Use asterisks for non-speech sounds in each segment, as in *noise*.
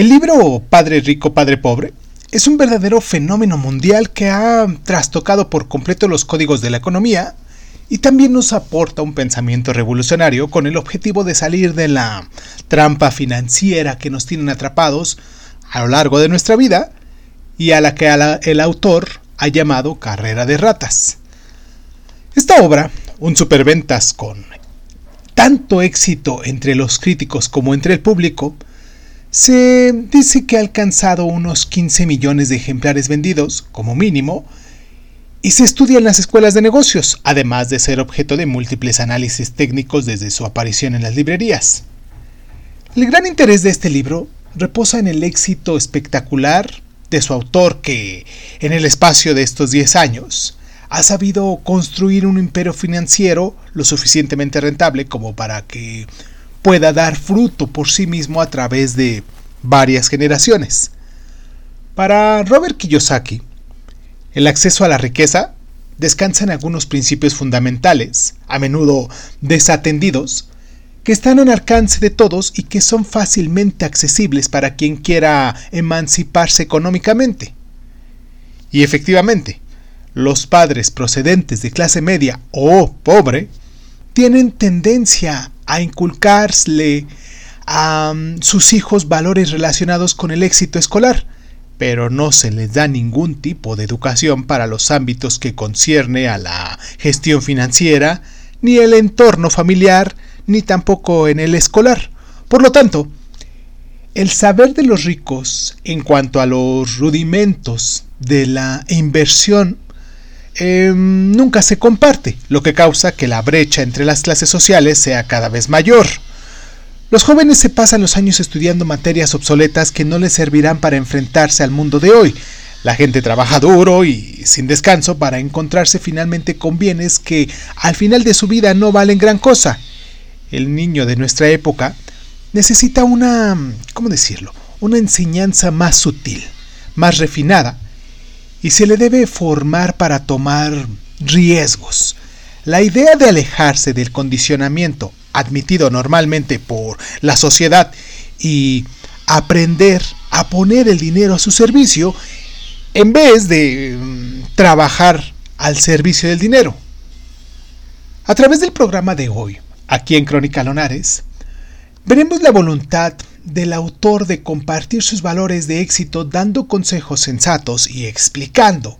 El libro Padre Rico, Padre Pobre es un verdadero fenómeno mundial que ha trastocado por completo los códigos de la economía y también nos aporta un pensamiento revolucionario con el objetivo de salir de la trampa financiera que nos tienen atrapados a lo largo de nuestra vida y a la que el autor ha llamado carrera de ratas. Esta obra, un superventas con tanto éxito entre los críticos como entre el público, se dice que ha alcanzado unos 15 millones de ejemplares vendidos, como mínimo, y se estudia en las escuelas de negocios, además de ser objeto de múltiples análisis técnicos desde su aparición en las librerías. El gran interés de este libro reposa en el éxito espectacular de su autor que, en el espacio de estos 10 años, ha sabido construir un imperio financiero lo suficientemente rentable como para que pueda dar fruto por sí mismo a través de varias generaciones. Para Robert Kiyosaki, el acceso a la riqueza descansa en algunos principios fundamentales, a menudo desatendidos, que están al alcance de todos y que son fácilmente accesibles para quien quiera emanciparse económicamente. Y efectivamente, los padres procedentes de clase media o pobre tienen tendencia a inculcarle a mm, sus hijos valores relacionados con el éxito escolar, pero no se les da ningún tipo de educación para los ámbitos que concierne a la gestión financiera, ni el entorno familiar, ni tampoco en el escolar. Por lo tanto, el saber de los ricos en cuanto a los rudimentos de la inversión Em, nunca se comparte, lo que causa que la brecha entre las clases sociales sea cada vez mayor. Los jóvenes se pasan los años estudiando materias obsoletas que no les servirán para enfrentarse al mundo de hoy. La gente trabaja duro y sin descanso para encontrarse finalmente con bienes que al final de su vida no valen gran cosa. El niño de nuestra época necesita una, ¿cómo decirlo? Una enseñanza más sutil, más refinada, y se le debe formar para tomar riesgos. La idea de alejarse del condicionamiento admitido normalmente por la sociedad y aprender a poner el dinero a su servicio en vez de mm, trabajar al servicio del dinero. A través del programa de hoy, aquí en Crónica Lonares, veremos la voluntad del autor de compartir sus valores de éxito dando consejos sensatos y explicando,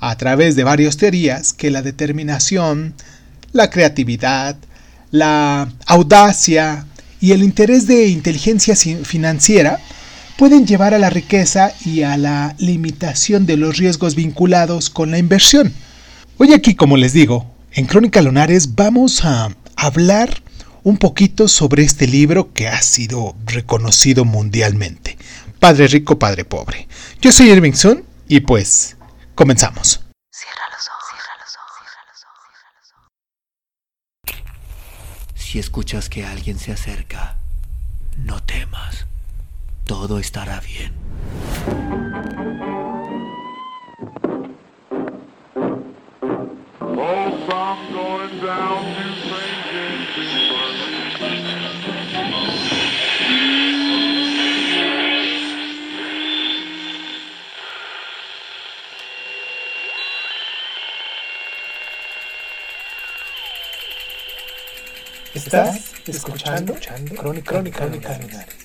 a través de varias teorías, que la determinación, la creatividad, la audacia y el interés de inteligencia financiera pueden llevar a la riqueza y a la limitación de los riesgos vinculados con la inversión. Hoy aquí, como les digo, en Crónica Lunares vamos a hablar un poquito sobre este libro que ha sido reconocido mundialmente. Padre rico, padre pobre. Yo soy Irving Sun y pues comenzamos. Cierra los ojos, cierra los ojos, cierra los ojos, cierra los ojos. Si escuchas que alguien se acerca, no temas. Todo estará bien. Escuchando, Crónica, Crónica, Crónica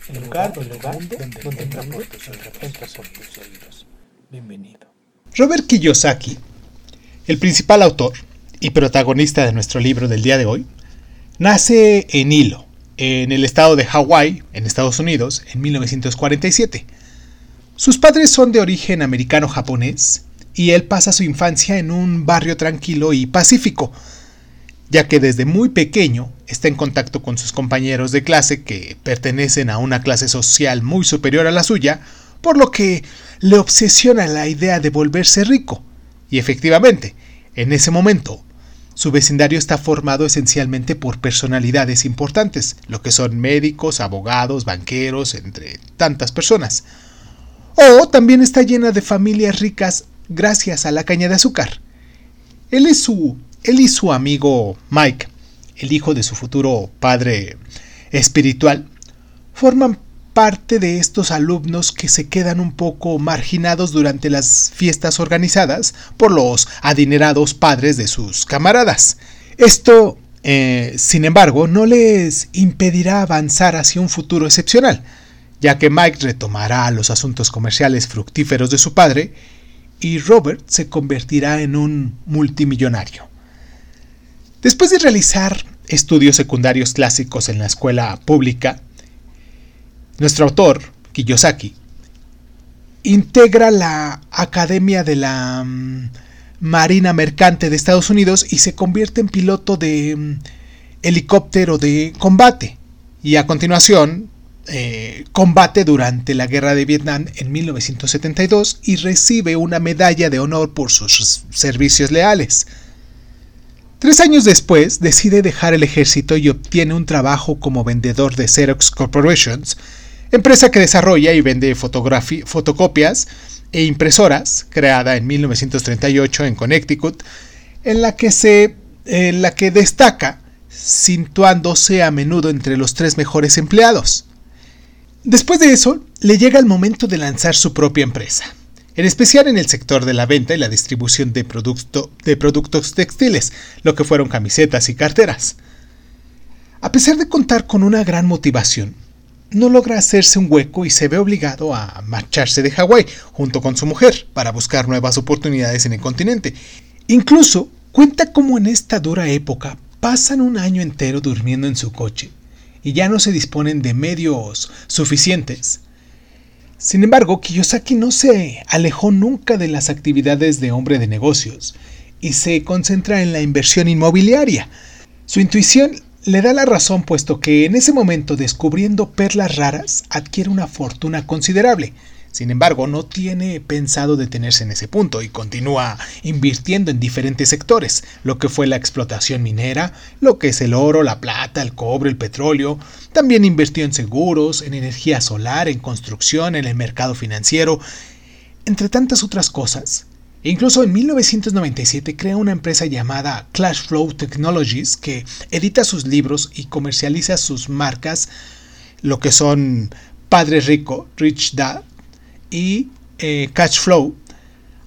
el lugar, el lugar donde, donde, donde tus oídos. Bienvenido. Robert Kiyosaki, el principal autor y protagonista de nuestro libro del día de hoy, nace en Hilo, en el estado de Hawái, en Estados Unidos, en 1947. Sus padres son de origen americano-japonés y él pasa su infancia en un barrio tranquilo y pacífico, ya que desde muy pequeño está en contacto con sus compañeros de clase que pertenecen a una clase social muy superior a la suya, por lo que le obsesiona la idea de volverse rico. Y efectivamente, en ese momento, su vecindario está formado esencialmente por personalidades importantes, lo que son médicos, abogados, banqueros, entre tantas personas. O también está llena de familias ricas gracias a la caña de azúcar. Él es su él y su amigo Mike, el hijo de su futuro padre espiritual, forman parte de estos alumnos que se quedan un poco marginados durante las fiestas organizadas por los adinerados padres de sus camaradas. Esto, eh, sin embargo, no les impedirá avanzar hacia un futuro excepcional, ya que Mike retomará los asuntos comerciales fructíferos de su padre y Robert se convertirá en un multimillonario. Después de realizar estudios secundarios clásicos en la escuela pública, nuestro autor, Kiyosaki, integra la Academia de la mm, Marina Mercante de Estados Unidos y se convierte en piloto de mm, helicóptero de combate. Y a continuación eh, combate durante la guerra de Vietnam en 1972 y recibe una medalla de honor por sus servicios leales. Tres años después decide dejar el ejército y obtiene un trabajo como vendedor de Xerox Corporations, empresa que desarrolla y vende fotocopias e impresoras, creada en 1938 en Connecticut, en la que, se, en la que destaca, situándose a menudo entre los tres mejores empleados. Después de eso, le llega el momento de lanzar su propia empresa en especial en el sector de la venta y la distribución de, de productos textiles, lo que fueron camisetas y carteras. A pesar de contar con una gran motivación, no logra hacerse un hueco y se ve obligado a marcharse de Hawái junto con su mujer para buscar nuevas oportunidades en el continente. Incluso cuenta cómo en esta dura época pasan un año entero durmiendo en su coche y ya no se disponen de medios suficientes sin embargo, Kiyosaki no se alejó nunca de las actividades de hombre de negocios y se concentra en la inversión inmobiliaria. Su intuición le da la razón puesto que en ese momento descubriendo perlas raras adquiere una fortuna considerable. Sin embargo, no tiene pensado detenerse en ese punto y continúa invirtiendo en diferentes sectores, lo que fue la explotación minera, lo que es el oro, la plata, el cobre, el petróleo. También invirtió en seguros, en energía solar, en construcción, en el mercado financiero, entre tantas otras cosas. E incluso en 1997 crea una empresa llamada Clash Flow Technologies que edita sus libros y comercializa sus marcas, lo que son Padre Rico, Rich Dad, y eh, cash flow.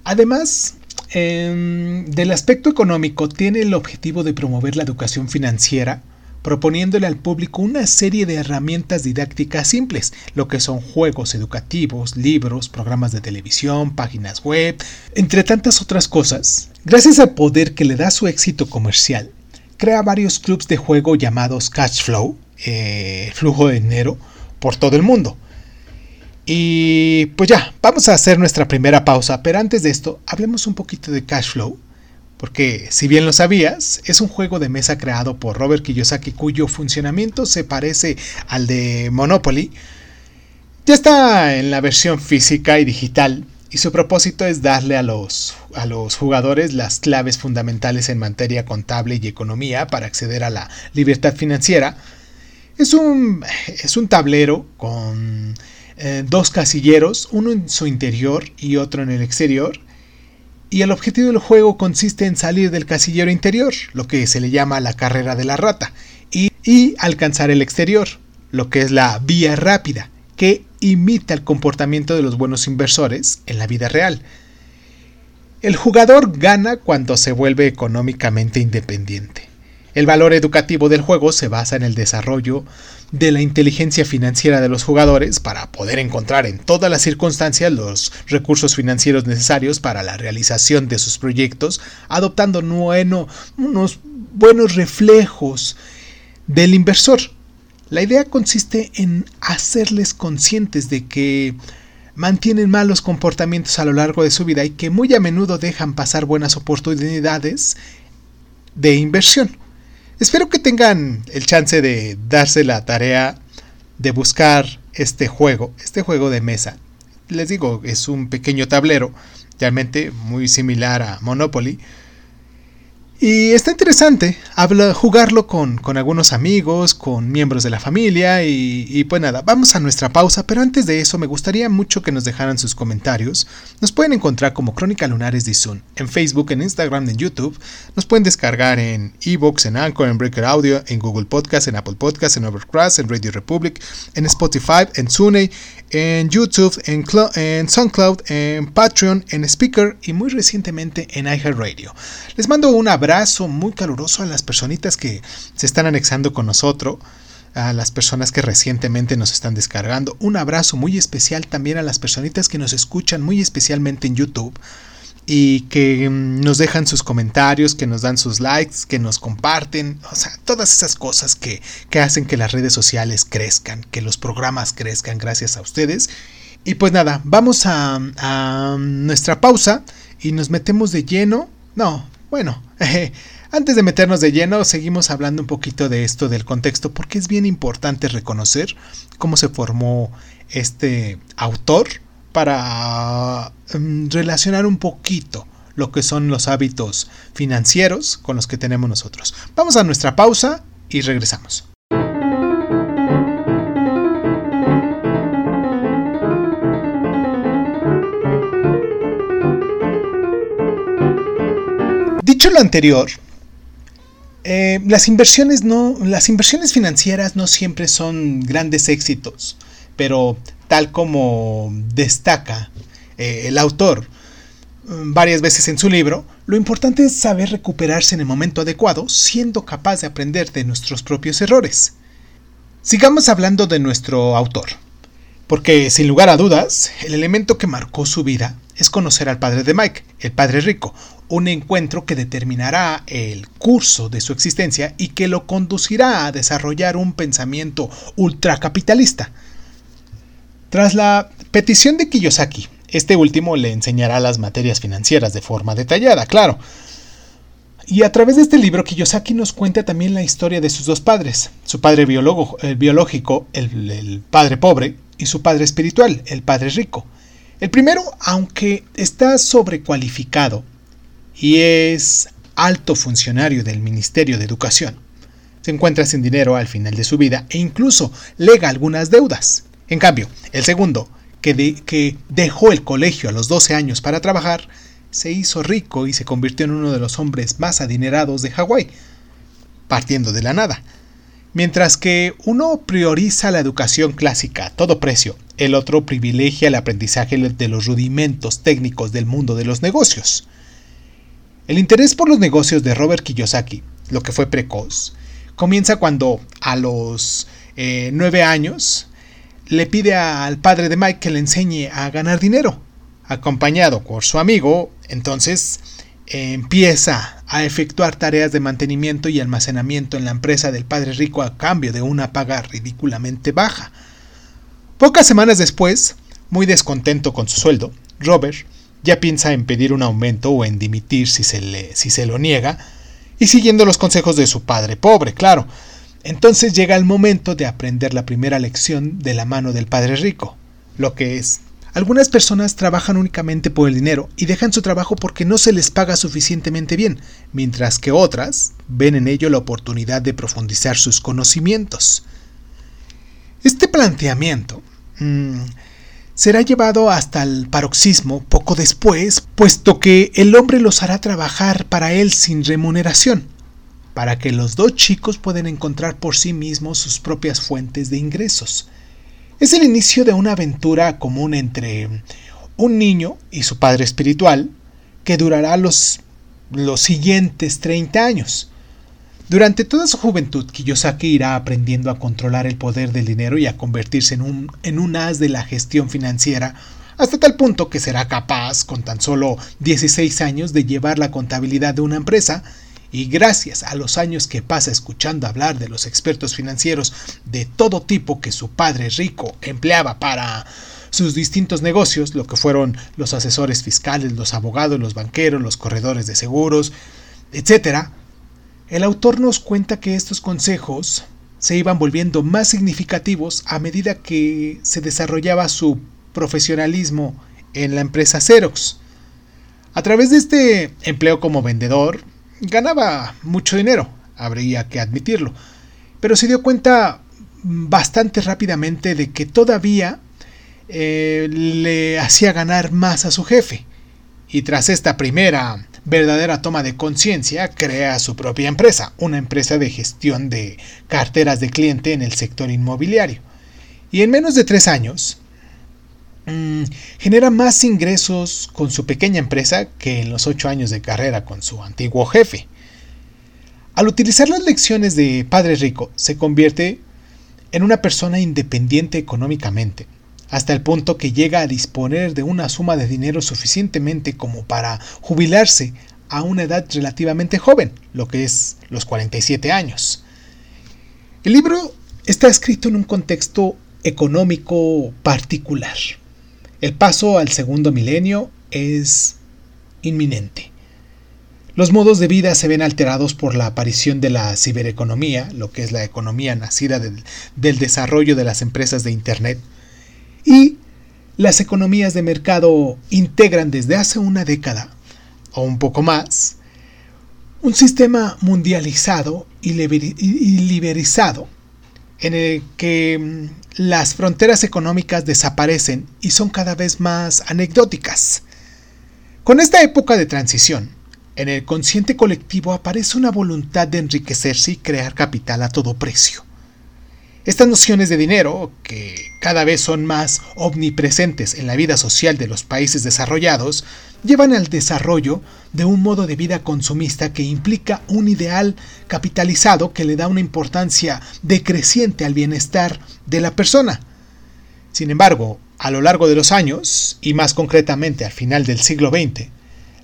Además em, del aspecto económico, tiene el objetivo de promover la educación financiera, proponiéndole al público una serie de herramientas didácticas simples, lo que son juegos educativos, libros, programas de televisión, páginas web, entre tantas otras cosas. Gracias al poder que le da su éxito comercial, crea varios clubs de juego llamados Cash Flow, eh, flujo de dinero, por todo el mundo y pues ya, vamos a hacer nuestra primera pausa, pero antes de esto, hablemos un poquito de Cash Flow, porque si bien lo sabías, es un juego de mesa creado por Robert Kiyosaki cuyo funcionamiento se parece al de Monopoly. Ya está en la versión física y digital, y su propósito es darle a los, a los jugadores las claves fundamentales en materia contable y economía para acceder a la libertad financiera. Es un, es un tablero con eh, dos casilleros, uno en su interior y otro en el exterior. Y el objetivo del juego consiste en salir del casillero interior, lo que se le llama la carrera de la rata, y, y alcanzar el exterior, lo que es la vía rápida, que imita el comportamiento de los buenos inversores en la vida real. El jugador gana cuando se vuelve económicamente independiente. El valor educativo del juego se basa en el desarrollo de la inteligencia financiera de los jugadores para poder encontrar en todas las circunstancias los recursos financieros necesarios para la realización de sus proyectos, adoptando unos buenos reflejos del inversor. La idea consiste en hacerles conscientes de que mantienen malos comportamientos a lo largo de su vida y que muy a menudo dejan pasar buenas oportunidades de inversión. Espero que tengan el chance de darse la tarea de buscar este juego, este juego de mesa. Les digo, es un pequeño tablero, realmente muy similar a Monopoly. Y está interesante jugarlo con, algunos amigos, con miembros de la familia y, pues nada, vamos a nuestra pausa, pero antes de eso me gustaría mucho que nos dejaran sus comentarios. Nos pueden encontrar como Crónica Lunares de Zoom en Facebook, en Instagram, en YouTube. Nos pueden descargar en Evox, en Anchor, en Breaker Audio, en Google Podcast, en Apple Podcast, en Overcast, en Radio Republic, en Spotify, en Zune, en YouTube, en, en SoundCloud, en Patreon, en Speaker y muy recientemente en iHeartRadio. Les mando un abrazo muy caluroso a las personitas que se están anexando con nosotros, a las personas que recientemente nos están descargando. Un abrazo muy especial también a las personitas que nos escuchan muy especialmente en YouTube y que mm, nos dejan sus comentarios, que nos dan sus likes, que nos comparten, o sea, todas esas cosas que, que hacen que las redes sociales crezcan, que los programas crezcan gracias a ustedes. Y pues nada, vamos a, a nuestra pausa y nos metemos de lleno. No, bueno, *laughs* antes de meternos de lleno, seguimos hablando un poquito de esto del contexto, porque es bien importante reconocer cómo se formó este autor para um, relacionar un poquito lo que son los hábitos financieros con los que tenemos nosotros. Vamos a nuestra pausa y regresamos. Anterior, eh, las, inversiones no, las inversiones financieras no siempre son grandes éxitos, pero tal como destaca eh, el autor mm, varias veces en su libro, lo importante es saber recuperarse en el momento adecuado, siendo capaz de aprender de nuestros propios errores. Sigamos hablando de nuestro autor, porque sin lugar a dudas, el elemento que marcó su vida es conocer al padre de Mike, el padre rico, un encuentro que determinará el curso de su existencia y que lo conducirá a desarrollar un pensamiento ultracapitalista. Tras la petición de Kiyosaki, este último le enseñará las materias financieras de forma detallada, claro. Y a través de este libro, Kiyosaki nos cuenta también la historia de sus dos padres, su padre el biológico, el, el padre pobre, y su padre espiritual, el padre rico. El primero, aunque está sobrecualificado y es alto funcionario del Ministerio de Educación, se encuentra sin dinero al final de su vida e incluso lega algunas deudas. En cambio, el segundo, que, que dejó el colegio a los 12 años para trabajar, se hizo rico y se convirtió en uno de los hombres más adinerados de Hawái, partiendo de la nada. Mientras que uno prioriza la educación clásica a todo precio, el otro privilegia el aprendizaje de los rudimentos técnicos del mundo de los negocios. El interés por los negocios de Robert Kiyosaki, lo que fue precoz, comienza cuando a los eh, nueve años le pide al padre de Mike que le enseñe a ganar dinero. Acompañado por su amigo, entonces empieza a efectuar tareas de mantenimiento y almacenamiento en la empresa del padre rico a cambio de una paga ridículamente baja. Pocas semanas después, muy descontento con su sueldo, Robert ya piensa en pedir un aumento o en dimitir si se, le, si se lo niega, y siguiendo los consejos de su padre pobre, claro. Entonces llega el momento de aprender la primera lección de la mano del padre rico, lo que es algunas personas trabajan únicamente por el dinero y dejan su trabajo porque no se les paga suficientemente bien, mientras que otras ven en ello la oportunidad de profundizar sus conocimientos. Este planteamiento mmm, será llevado hasta el paroxismo poco después, puesto que el hombre los hará trabajar para él sin remuneración, para que los dos chicos puedan encontrar por sí mismos sus propias fuentes de ingresos. Es el inicio de una aventura común entre un niño y su padre espiritual que durará los, los siguientes 30 años. Durante toda su juventud, Kiyosaki irá aprendiendo a controlar el poder del dinero y a convertirse en un, en un as de la gestión financiera, hasta tal punto que será capaz, con tan solo 16 años, de llevar la contabilidad de una empresa y gracias a los años que pasa escuchando hablar de los expertos financieros de todo tipo que su padre rico empleaba para sus distintos negocios, lo que fueron los asesores fiscales, los abogados, los banqueros, los corredores de seguros, etc., el autor nos cuenta que estos consejos se iban volviendo más significativos a medida que se desarrollaba su profesionalismo en la empresa Xerox. A través de este empleo como vendedor, ganaba mucho dinero, habría que admitirlo, pero se dio cuenta bastante rápidamente de que todavía eh, le hacía ganar más a su jefe. Y tras esta primera verdadera toma de conciencia, crea su propia empresa, una empresa de gestión de carteras de cliente en el sector inmobiliario. Y en menos de tres años, mmm, genera más ingresos con su pequeña empresa que en los ocho años de carrera con su antiguo jefe. Al utilizar las lecciones de Padre Rico, se convierte en una persona independiente económicamente, hasta el punto que llega a disponer de una suma de dinero suficientemente como para jubilarse a una edad relativamente joven, lo que es los 47 años. El libro está escrito en un contexto económico particular. El paso al segundo milenio es inminente. Los modos de vida se ven alterados por la aparición de la cibereconomía, lo que es la economía nacida del, del desarrollo de las empresas de Internet, y las economías de mercado integran desde hace una década o un poco más un sistema mundializado y liberizado en el que mm, las fronteras económicas desaparecen y son cada vez más anecdóticas. Con esta época de transición, en el consciente colectivo aparece una voluntad de enriquecerse y crear capital a todo precio. Estas nociones de dinero, que cada vez son más omnipresentes en la vida social de los países desarrollados, llevan al desarrollo de un modo de vida consumista que implica un ideal capitalizado que le da una importancia decreciente al bienestar de la persona. Sin embargo, a lo largo de los años, y más concretamente al final del siglo XX,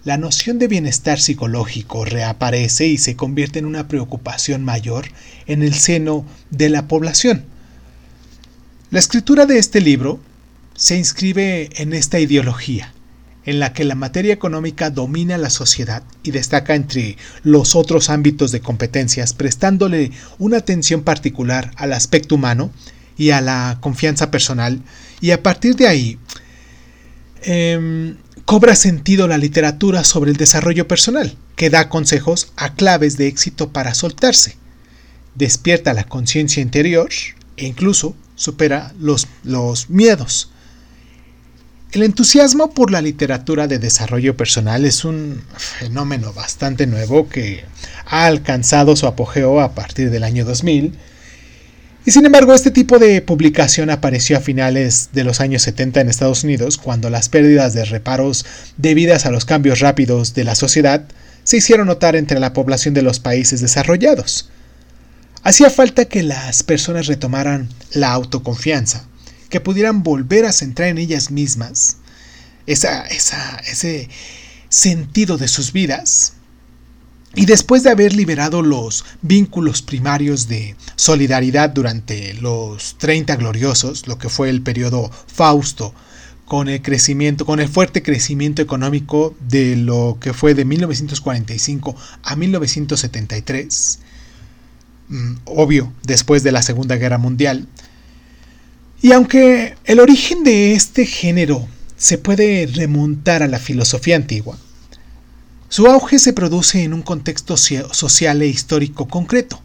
la noción de bienestar psicológico reaparece y se convierte en una preocupación mayor en el seno de la población. La escritura de este libro se inscribe en esta ideología, en la que la materia económica domina la sociedad y destaca entre los otros ámbitos de competencias, prestándole una atención particular al aspecto humano y a la confianza personal, y a partir de ahí eh, cobra sentido la literatura sobre el desarrollo personal, que da consejos a claves de éxito para soltarse. Despierta la conciencia interior e incluso supera los, los miedos. El entusiasmo por la literatura de desarrollo personal es un fenómeno bastante nuevo que ha alcanzado su apogeo a partir del año 2000 y sin embargo, este tipo de publicación apareció a finales de los años 70 en Estados Unidos, cuando las pérdidas de reparos debidas a los cambios rápidos de la sociedad se hicieron notar entre la población de los países desarrollados. Hacía falta que las personas retomaran la autoconfianza, que pudieran volver a centrar en ellas mismas esa, ese sentido de sus vidas y después de haber liberado los vínculos primarios de solidaridad durante los 30 gloriosos, lo que fue el periodo Fausto, con el crecimiento, con el fuerte crecimiento económico de lo que fue de 1945 a 1973, mm, obvio, después de la Segunda Guerra Mundial. Y aunque el origen de este género se puede remontar a la filosofía antigua, su auge se produce en un contexto social e histórico concreto,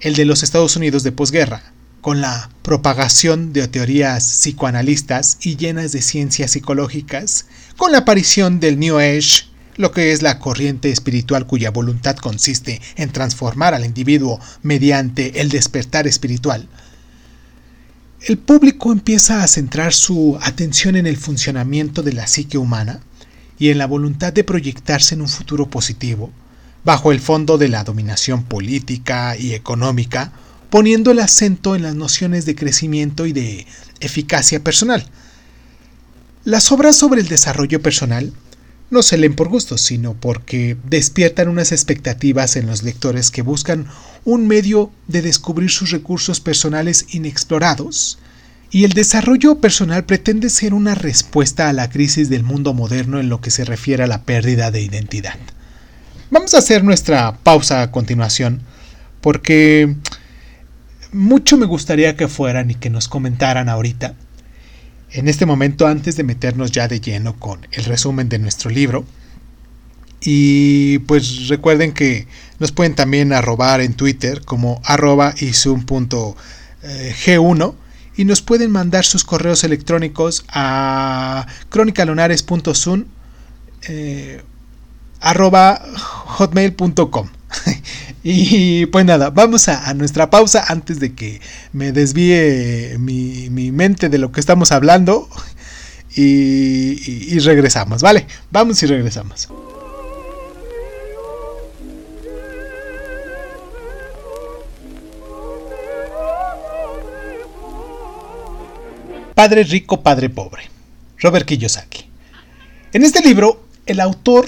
el de los Estados Unidos de posguerra, con la propagación de teorías psicoanalistas y llenas de ciencias psicológicas, con la aparición del New Age, lo que es la corriente espiritual cuya voluntad consiste en transformar al individuo mediante el despertar espiritual. El público empieza a centrar su atención en el funcionamiento de la psique humana, y en la voluntad de proyectarse en un futuro positivo, bajo el fondo de la dominación política y económica, poniendo el acento en las nociones de crecimiento y de eficacia personal. Las obras sobre el desarrollo personal no se leen por gusto, sino porque despiertan unas expectativas en los lectores que buscan un medio de descubrir sus recursos personales inexplorados y el desarrollo personal pretende ser una respuesta a la crisis del mundo moderno en lo que se refiere a la pérdida de identidad. Vamos a hacer nuestra pausa a continuación porque mucho me gustaría que fueran y que nos comentaran ahorita, en este momento antes de meternos ya de lleno con el resumen de nuestro libro, Y pues recuerden que nos pueden también arrobar en Twitter como arroba isum.g1 y nos pueden mandar sus correos electrónicos a cronicalonares.sun eh, arroba hotmail.com *laughs* y pues nada, vamos a, nuestra pausa antes de que me desvíe mi, mente de lo que estamos hablando y regresamos, ¿vale? Vamos y regresamos. Padre rico, padre pobre. Robert Kiyosaki. En este libro, el autor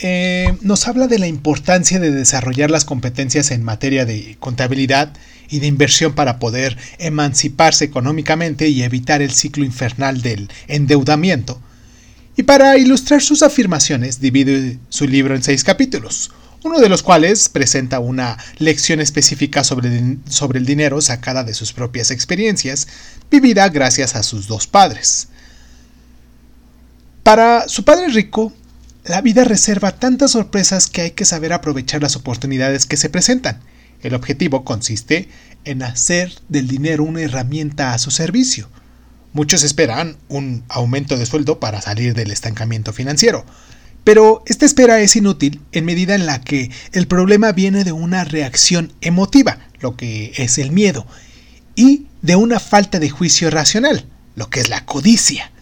eh, nos habla de la importancia de desarrollar las competencias en materia de contabilidad y de inversión para poder emanciparse económicamente y evitar el ciclo infernal del endeudamiento. Y para ilustrar sus afirmaciones divide su libro en seis capítulos, uno de los cuales presenta una lección específica sobre, sobre el dinero sacada de sus propias experiencias, vivida gracias a sus dos padres. Para su padre rico, la vida reserva tantas sorpresas que hay que saber aprovechar las oportunidades que se presentan. El objetivo consiste en hacer del dinero una herramienta a su servicio. Muchos esperan un aumento de sueldo para salir del estancamiento financiero, pero esta espera es inútil en medida en la que el problema viene de una reacción emotiva, lo que es el miedo, y de una falta de juicio racional, lo que es la codicia.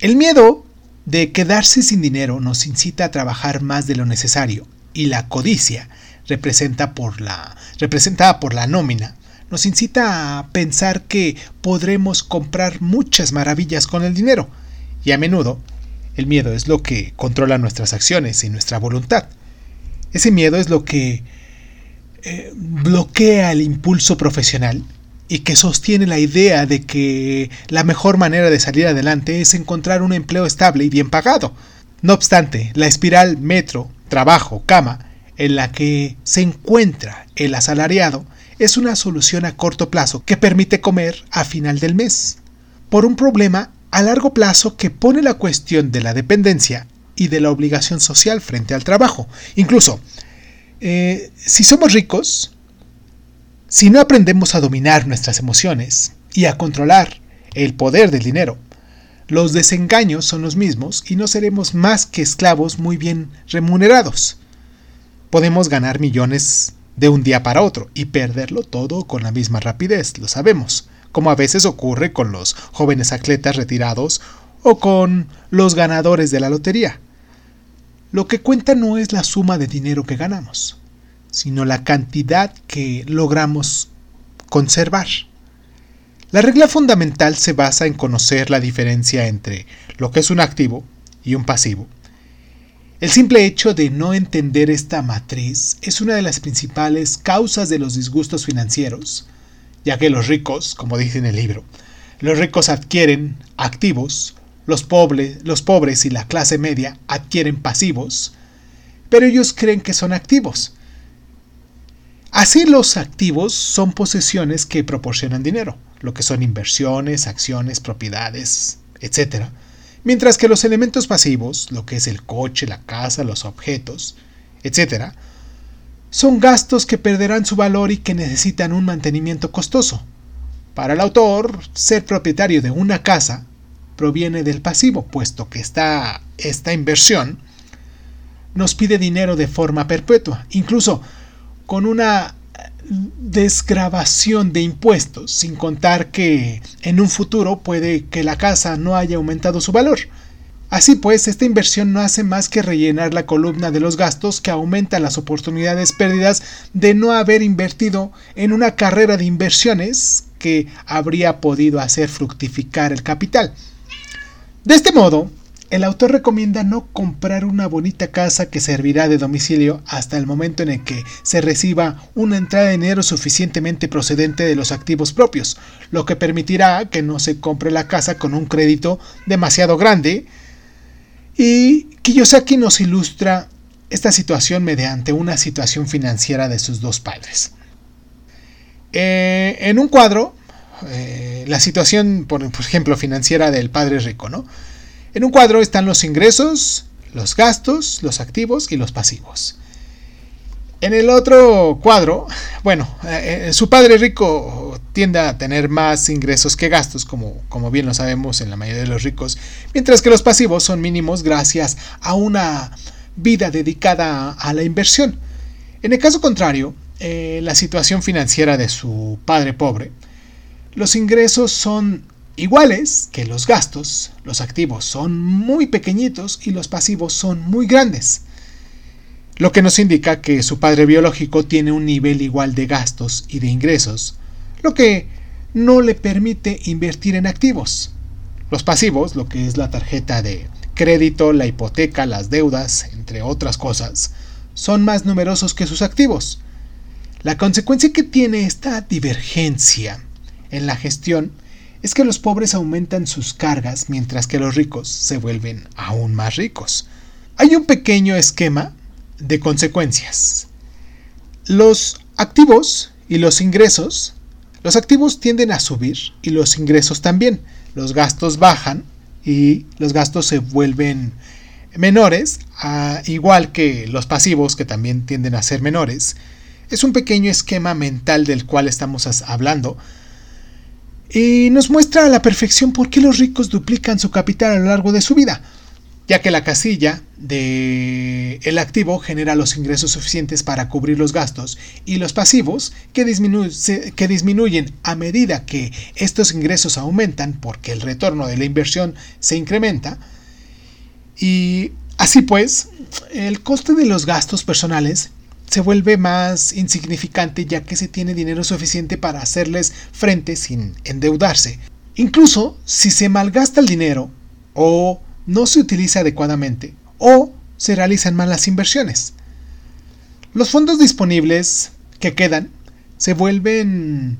El miedo de quedarse sin dinero nos incita a trabajar más de lo necesario, y la codicia, representa por la, representada por la nómina, nos incita a pensar que podremos comprar muchas maravillas con el dinero, y a menudo el miedo es lo que controla nuestras acciones y nuestra voluntad. Ese miedo es lo que eh, bloquea el impulso profesional y que sostiene la idea de que la mejor manera de salir adelante es encontrar un empleo estable y bien pagado. No obstante, la espiral metro, trabajo, cama, en la que se encuentra el asalariado, es una solución a corto plazo que permite comer a final del mes, por un problema a largo plazo que pone la cuestión de la dependencia y de la obligación social frente al trabajo. Incluso, eh, si somos ricos, si no aprendemos a dominar nuestras emociones y a controlar el poder del dinero, los desengaños son los mismos y no seremos más que esclavos muy bien remunerados. Podemos ganar millones de un día para otro y perderlo todo con la misma rapidez, lo sabemos como a veces ocurre con los jóvenes atletas retirados o con los ganadores de la lotería. Lo que cuenta no es la suma de dinero que ganamos, sino la cantidad que logramos conservar. La regla fundamental se basa en conocer la diferencia entre lo que es un activo y un pasivo. El simple hecho de no entender esta matriz es una de las principales causas de los disgustos financieros, ya que los ricos, como dice en el libro, los ricos adquieren activos, los, los pobres y la clase media adquieren pasivos, pero ellos creen que son activos. Así los activos son posesiones que proporcionan dinero, lo que son inversiones, acciones, propiedades, etc. Mientras que los elementos pasivos, lo que es el coche, la casa, los objetos, etc., son gastos que perderán su valor y que necesitan un mantenimiento costoso. Para el autor, ser propietario de una casa proviene del pasivo, puesto que esta, esta inversión nos pide dinero de forma perpetua, incluso con una desgrabación de impuestos, sin contar que en un futuro puede que la casa no haya aumentado su valor. Así pues, esta inversión no hace más que rellenar la columna de los gastos que aumentan las oportunidades perdidas de no haber invertido en una carrera de inversiones que habría podido hacer fructificar el capital. De este modo, el autor recomienda no comprar una bonita casa que servirá de domicilio hasta el momento en el que se reciba una entrada de dinero suficientemente procedente de los activos propios, lo que permitirá que no se compre la casa con un crédito demasiado grande, y Kiyosaki nos ilustra esta situación mediante una situación financiera de sus dos padres. Eh, en un cuadro, eh, la situación, por, ejemplo, financiera del padre rico, ¿no? En un cuadro están los ingresos, los gastos, los activos y los pasivos. En el otro cuadro, bueno, eh, su padre rico tiende a tener más ingresos que gastos, como, como bien lo sabemos en la mayoría de los ricos, mientras que los pasivos son mínimos gracias a una vida dedicada a la inversión. En el caso contrario, eh, la situación financiera de su padre pobre, los ingresos son iguales que los gastos, los activos son muy pequeñitos y los pasivos son muy grandes lo que nos indica que su padre biológico tiene un nivel igual de gastos y de ingresos, lo que no le permite invertir en activos. Los pasivos, lo que es la tarjeta de crédito, la hipoteca, las deudas, entre otras cosas, son más numerosos que sus activos. La consecuencia que tiene esta divergencia en la gestión es que los pobres aumentan sus cargas mientras que los ricos se vuelven aún más ricos. Hay un pequeño esquema de consecuencias. Los activos y los ingresos, los activos tienden a subir y los ingresos también. Los gastos bajan y los gastos se vuelven menores, igual que los pasivos que también tienden a ser menores. Es un pequeño esquema mental del cual estamos hablando y nos muestra a la perfección por qué los ricos duplican su capital a lo largo de su vida ya que la casilla de el activo genera los ingresos suficientes para cubrir los gastos y los pasivos que, que disminuyen a medida que estos ingresos aumentan porque el retorno de la inversión se incrementa. Y así pues, el coste de los gastos personales se vuelve más insignificante ya que se tiene dinero suficiente para hacerles frente sin endeudarse. Incluso si se malgasta el dinero o no se utiliza adecuadamente o se realizan malas inversiones. Los fondos disponibles que quedan se vuelven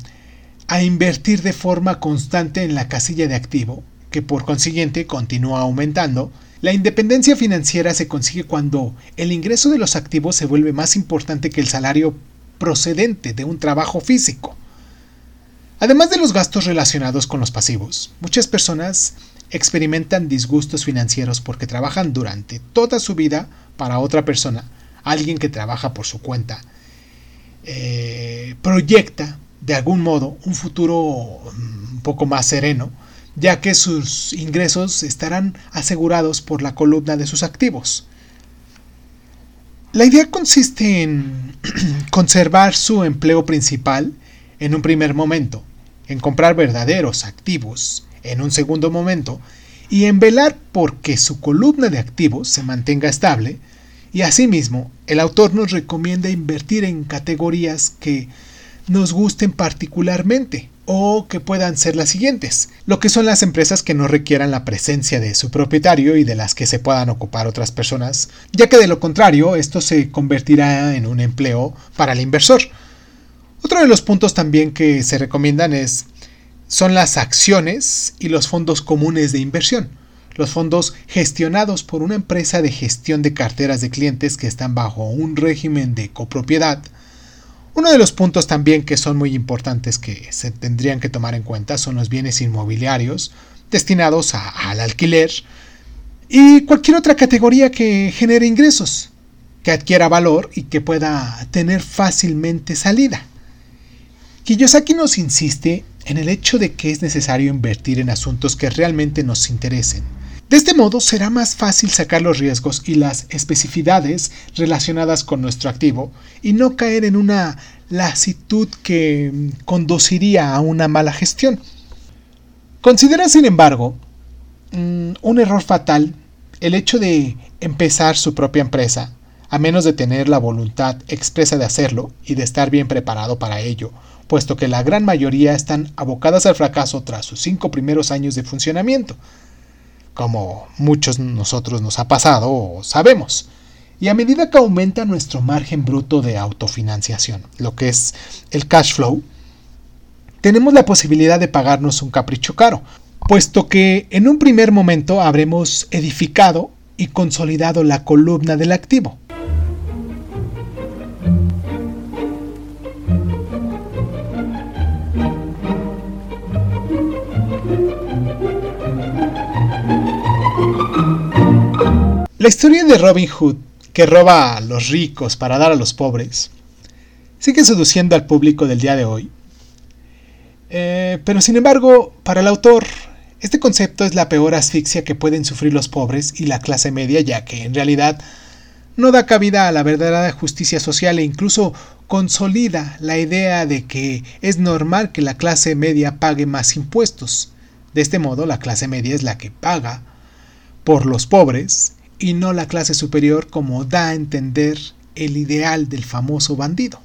a invertir de forma constante en la casilla de activo, que por consiguiente continúa aumentando. La independencia financiera se consigue cuando el ingreso de los activos se vuelve más importante que el salario procedente de un trabajo físico. Además de los gastos relacionados con los pasivos, muchas personas experimentan disgustos financieros porque trabajan durante toda su vida para otra persona, alguien que trabaja por su cuenta, eh, proyecta de algún modo un futuro mm, un poco más sereno, ya que sus ingresos estarán asegurados por la columna de sus activos. La idea consiste en *clears throat* conservar su empleo principal en un primer momento, en comprar verdaderos activos en un segundo momento y en velar por que su columna de activos se mantenga estable, y asimismo el autor nos recomienda invertir en categorías que nos gusten particularmente o que puedan ser las siguientes, lo que son las empresas que no requieran la presencia de su propietario y de las que se puedan ocupar otras personas, ya que de lo contrario esto se convertirá en un empleo para el inversor. Otro de los puntos también que se recomiendan es son las acciones y los fondos comunes de inversión, los fondos gestionados por una empresa de gestión de carteras de clientes que están bajo un régimen de copropiedad. Uno de los puntos también que son muy importantes que se tendrían que tomar en cuenta son los bienes inmobiliarios destinados al alquiler y cualquier otra categoría que genere ingresos, que adquiera valor y que pueda tener fácilmente salida. Kiyosaki nos insiste en el hecho de que es necesario invertir en asuntos que realmente nos interesen. De este modo será más fácil sacar los riesgos y las especificidades relacionadas con nuestro activo y no caer en una lasitud que conduciría a una mala gestión. Considera, sin embargo, mm, un error fatal el hecho de empezar su propia empresa, a menos de tener la voluntad expresa de hacerlo y de estar bien preparado para ello, puesto que la gran mayoría están abocadas al fracaso tras sus cinco primeros años de funcionamiento, como muchos nosotros nos ha pasado o sabemos. Y a medida que aumenta nuestro margen bruto de autofinanciación, lo que es el cash flow, tenemos la posibilidad de pagarnos un capricho caro, puesto que en un primer momento habremos edificado y consolidado la columna del activo. La historia de Robin Hood, que roba a los ricos para dar a los pobres, sigue seduciendo al público del día de hoy. Eh, pero sin embargo, para el autor, este concepto es la peor asfixia que pueden sufrir los pobres y la clase media, ya que en realidad no da cabida a la verdadera justicia social e incluso consolida la idea de que es normal que la clase media pague más impuestos. De este modo, la clase media es la que paga por los pobres y no la clase superior como da a entender el ideal del famoso bandido.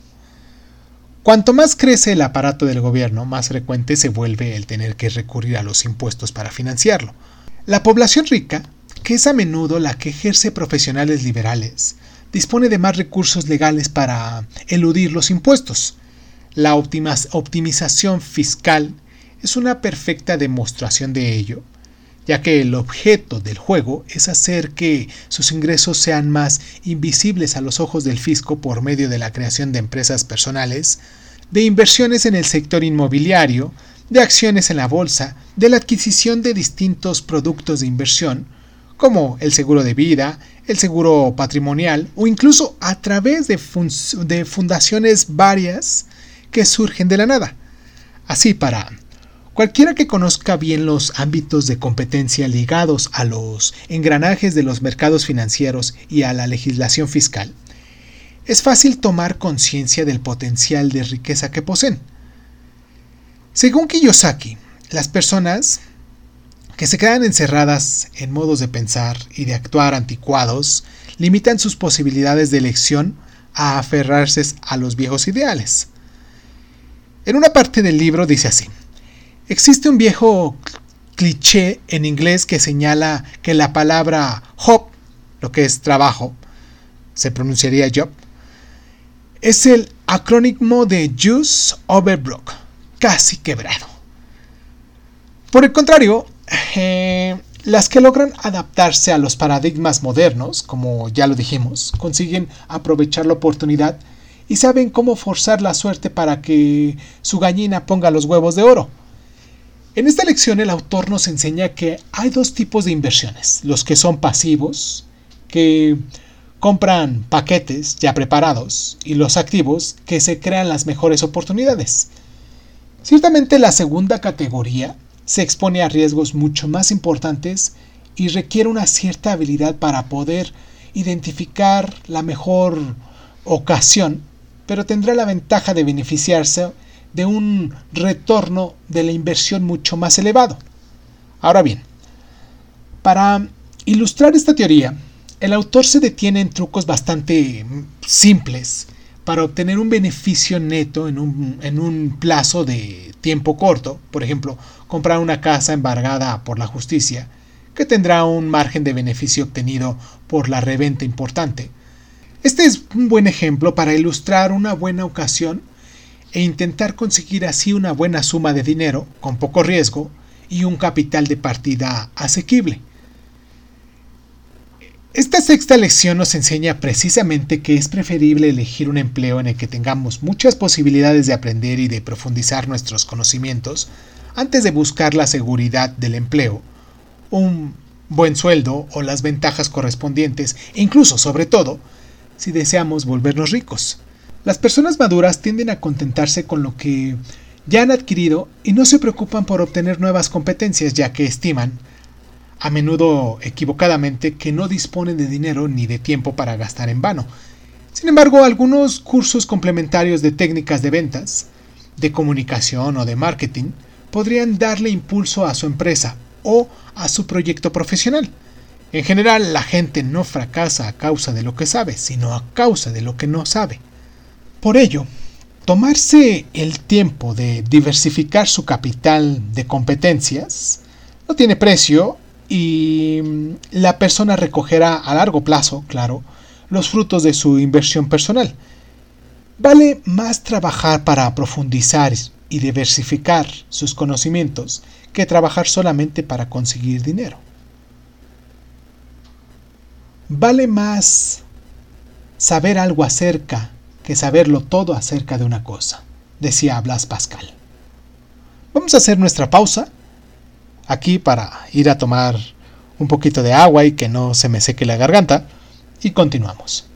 Cuanto más crece el aparato del gobierno, más frecuente se vuelve el tener que recurrir a los impuestos para financiarlo. La población rica, que es a menudo la que ejerce profesionales liberales, dispone de más recursos legales para eludir los impuestos. La optimización fiscal es una perfecta demostración de ello, ya que el objeto del juego es hacer que sus ingresos sean más invisibles a los ojos del fisco por medio de la creación de empresas personales, de inversiones en el sector inmobiliario, de acciones en la bolsa, de la adquisición de distintos productos de inversión, como el seguro de vida, el seguro patrimonial o incluso a través de, de fundaciones varias que surgen de la nada. Así para Cualquiera que conozca bien los ámbitos de competencia ligados a los engranajes de los mercados financieros y a la legislación fiscal, es fácil tomar conciencia del potencial de riqueza que poseen. Según Kiyosaki, las personas que se quedan encerradas en modos de pensar y de actuar anticuados limitan sus posibilidades de elección a aferrarse a los viejos ideales. En una parte del libro dice así, Existe un viejo cliché en inglés que señala que la palabra job, lo que es trabajo, se pronunciaría job, es el acrónimo de Juice Overbrook, casi quebrado. Por el contrario, eh, las que logran adaptarse a los paradigmas modernos, como ya lo dijimos, consiguen aprovechar la oportunidad y saben cómo forzar la suerte para que su gallina ponga los huevos de oro. En esta lección el autor nos enseña que hay dos tipos de inversiones, los que son pasivos, que compran paquetes ya preparados, y los activos, que se crean las mejores oportunidades. Ciertamente la segunda categoría se expone a riesgos mucho más importantes y requiere una cierta habilidad para poder identificar la mejor ocasión, pero tendrá la ventaja de beneficiarse de un retorno de la inversión mucho más elevado. Ahora bien, para ilustrar esta teoría, el autor se detiene en trucos bastante simples para obtener un beneficio neto en un, en un, plazo de tiempo corto, por ejemplo, comprar una casa embargada por la justicia, que tendrá un margen de beneficio obtenido por la reventa importante. Este es un buen ejemplo para ilustrar una buena ocasión e intentar conseguir así una buena suma de dinero con poco riesgo y un capital de partida asequible. Esta sexta lección nos enseña precisamente que es preferible elegir un empleo en el que tengamos muchas posibilidades de aprender y de profundizar nuestros conocimientos antes de buscar la seguridad del empleo, un buen sueldo o las ventajas correspondientes e incluso, sobre todo, si deseamos volvernos ricos. Las personas maduras tienden a contentarse con lo que ya han adquirido y no se preocupan por obtener nuevas competencias ya que estiman, a menudo equivocadamente, que no disponen de dinero ni de tiempo para gastar en vano. Sin embargo, algunos cursos complementarios de técnicas de ventas, de comunicación o de marketing podrían darle impulso a su empresa o a su proyecto profesional. En general, la gente no fracasa a causa de lo que sabe, sino a causa de lo que no sabe. Por ello, tomarse el tiempo de diversificar su capital de competencias no tiene precio y mm, la persona recogerá a largo plazo, claro, los frutos de su inversión personal. Vale más trabajar para profundizar y diversificar sus conocimientos que trabajar solamente para conseguir dinero. Vale más saber algo acerca que saberlo todo acerca de una cosa, decía Blas Pascal. Vamos a hacer nuestra pausa aquí para ir a tomar un poquito de agua y que no se me seque la garganta y continuamos.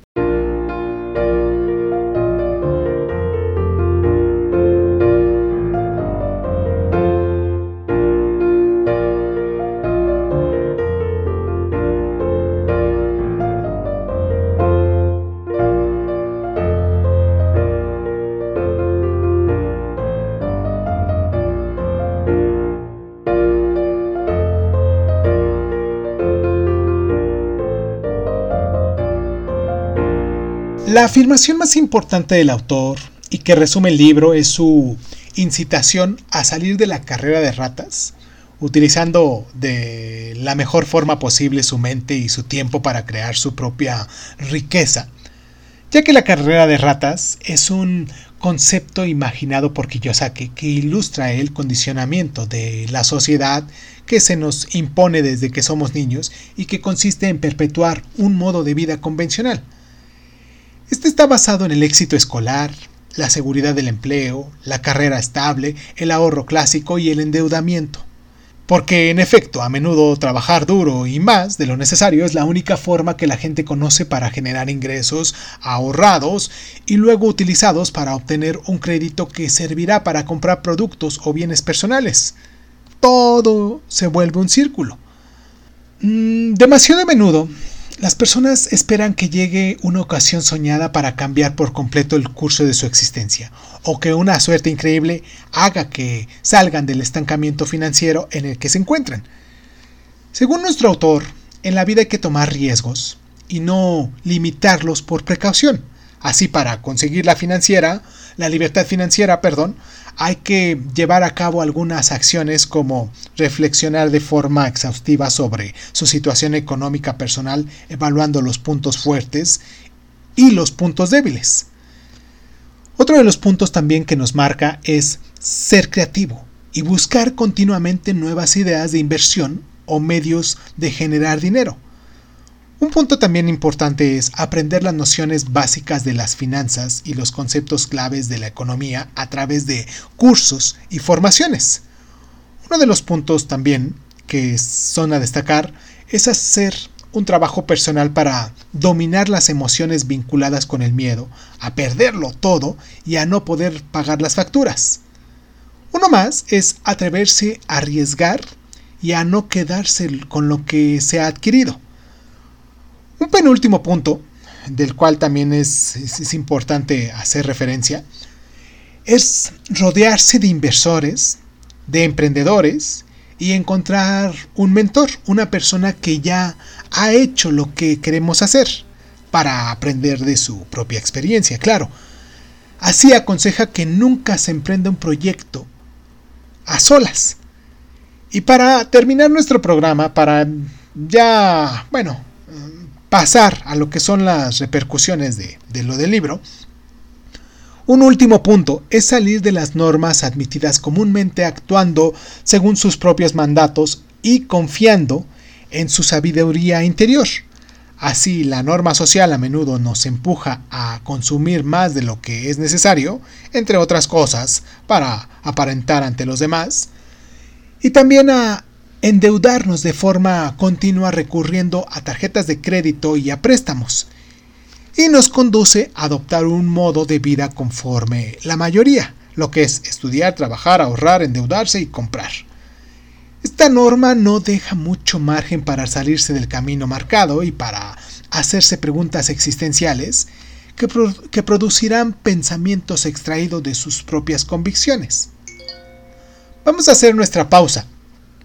La afirmación más importante del autor y que resume el libro es su incitación a salir de la carrera de ratas, utilizando de la mejor forma posible su mente y su tiempo para crear su propia riqueza, ya que la carrera de ratas es un concepto imaginado por Kiyosaki que ilustra el condicionamiento de la sociedad que se nos impone desde que somos niños y que consiste en perpetuar un modo de vida convencional este está basado en el éxito escolar, la seguridad del empleo, la carrera estable, el ahorro clásico y el endeudamiento. Porque en efecto, a menudo trabajar duro y más de lo necesario es la única forma que la gente conoce para generar ingresos ahorrados y luego utilizados para obtener un crédito que servirá para comprar productos o bienes personales. Todo se vuelve un círculo. Mm, demasiado a menudo, las personas esperan que llegue una ocasión soñada para cambiar por completo el curso de su existencia, o que una suerte increíble haga que salgan del estancamiento financiero en el que se encuentran. Según nuestro autor, en la vida hay que tomar riesgos y no limitarlos por precaución. Así para conseguir la financiera, la libertad financiera, perdón, hay que llevar a cabo algunas acciones como reflexionar de forma exhaustiva sobre su situación económica personal, evaluando los puntos fuertes y los puntos débiles. Otro de los puntos también que nos marca es ser creativo y buscar continuamente nuevas ideas de inversión o medios de generar dinero. Un punto también importante es aprender las nociones básicas de las finanzas y los conceptos claves de la economía a través de cursos y formaciones. Uno de los puntos también que son a destacar es hacer un trabajo personal para dominar las emociones vinculadas con el miedo, a perderlo todo y a no poder pagar las facturas. Uno más es atreverse a arriesgar y a no quedarse con lo que se ha adquirido. Un penúltimo punto, del cual también es, importante hacer referencia, es rodearse de inversores, de emprendedores y encontrar un mentor, una persona que ya ha hecho lo que queremos hacer para aprender de su propia experiencia, claro. Así aconseja que nunca se emprenda un proyecto a solas. Y para terminar nuestro programa, para ya, bueno, pasar a lo que son las repercusiones de, lo del libro, un último punto es salir de las normas admitidas comúnmente actuando según sus propios mandatos y confiando en su sabiduría interior. Así, la norma social a menudo nos empuja a consumir más de lo que es necesario, entre otras cosas, para aparentar ante los demás, y también a endeudarnos de forma continua recurriendo a tarjetas de crédito y a préstamos, y nos conduce a adoptar un modo de vida conforme la mayoría, lo que es estudiar, trabajar, ahorrar, endeudarse y comprar. Esta norma no deja mucho margen para salirse del camino marcado y para hacerse preguntas existenciales que, que producirán pensamientos extraídos de sus propias convicciones. Vamos a hacer nuestra pausa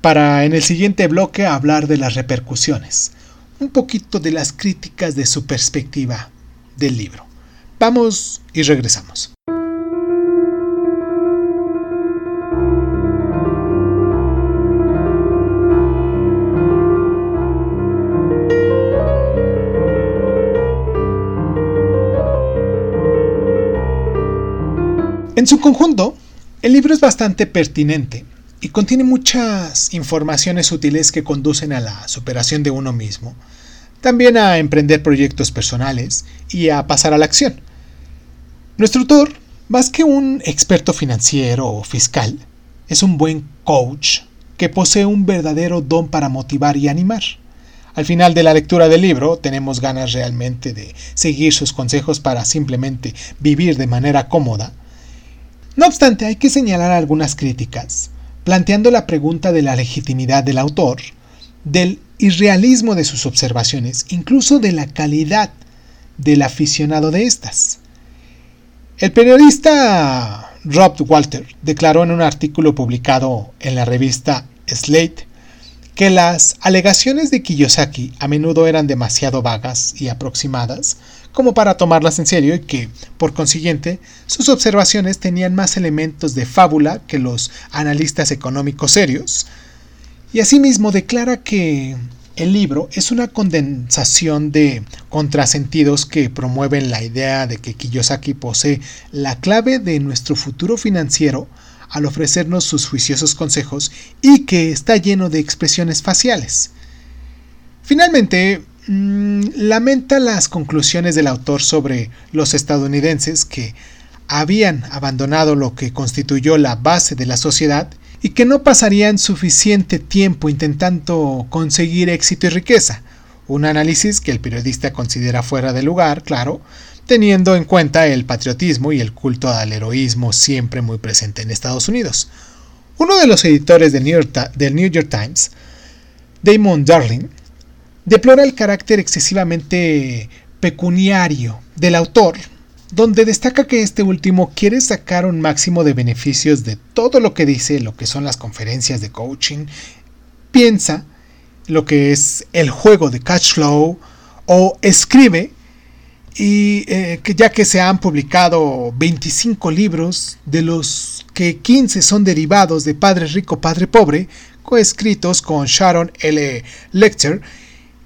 para en el siguiente bloque hablar de las repercusiones, un poquito de las críticas de su perspectiva del libro. Vamos y regresamos. En su conjunto, el libro es bastante pertinente y contiene muchas informaciones útiles que conducen a la superación de uno mismo, también a emprender proyectos personales y a pasar a la acción. Nuestro autor, más que un experto financiero o fiscal, es un buen coach que posee un verdadero don para motivar y animar. Al final de la lectura del libro tenemos ganas realmente de seguir sus consejos para simplemente vivir de manera cómoda. No obstante, hay que señalar algunas críticas, planteando la pregunta de la legitimidad del autor, del irrealismo de sus observaciones, incluso de la calidad del aficionado de estas. El periodista Rob Walter declaró en un artículo publicado en la revista Slate que las alegaciones de Kiyosaki a menudo eran demasiado vagas y aproximadas como para tomarlas en serio y que, por consiguiente, sus observaciones tenían más elementos de fábula que los analistas económicos serios. Y asimismo declara que el libro es una condensación de contrasentidos que promueven la idea de que Kiyosaki posee la clave de nuestro futuro financiero al ofrecernos sus juiciosos consejos y que está lleno de expresiones faciales. Finalmente, mm, lamenta las conclusiones del autor sobre los estadounidenses que habían abandonado lo que constituyó la base de la sociedad y que no pasarían suficiente tiempo intentando conseguir éxito y riqueza, un análisis que el periodista considera fuera de lugar, claro, teniendo en cuenta el patriotismo y el culto al heroísmo siempre muy presente en Estados Unidos. Uno de los editores del New York, Times, Damon Darling, deplora el carácter excesivamente pecuniario del autor, donde destaca que este último quiere sacar un máximo de beneficios de todo lo que dice, lo que son las conferencias de coaching, piensa lo que es el juego de catch flow o escribe y eh, que ya que se han publicado 25 libros, de los que 15 son derivados de Padre Rico, Padre Pobre, coescritos con Sharon L. Lecter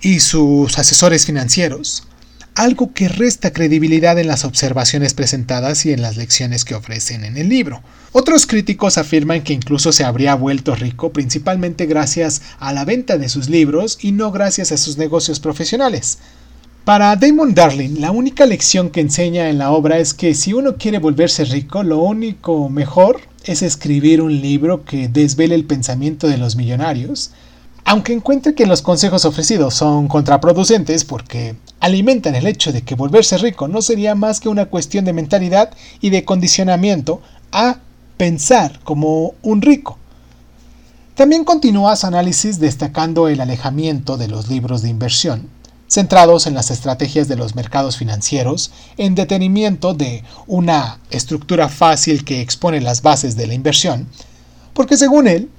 y sus asesores financieros, algo que resta credibilidad en las observaciones presentadas y en las lecciones que ofrecen en el libro. Otros críticos afirman que incluso se habría vuelto rico principalmente gracias a la venta de sus libros y no gracias a sus negocios profesionales. Para Damon Darling, la única lección que enseña en la obra es que si uno quiere volverse rico, lo único mejor es escribir un libro que desvele el pensamiento de los millonarios, aunque encuentre que los consejos ofrecidos son contraproducentes porque alimentan el hecho de que volverse rico no sería más que una cuestión de mentalidad y de condicionamiento a pensar como un rico. También continúa su análisis destacando el alejamiento de los libros de inversión centrados en las estrategias de los mercados financieros, en detenimiento de una estructura fácil que expone las bases de la inversión, porque según él,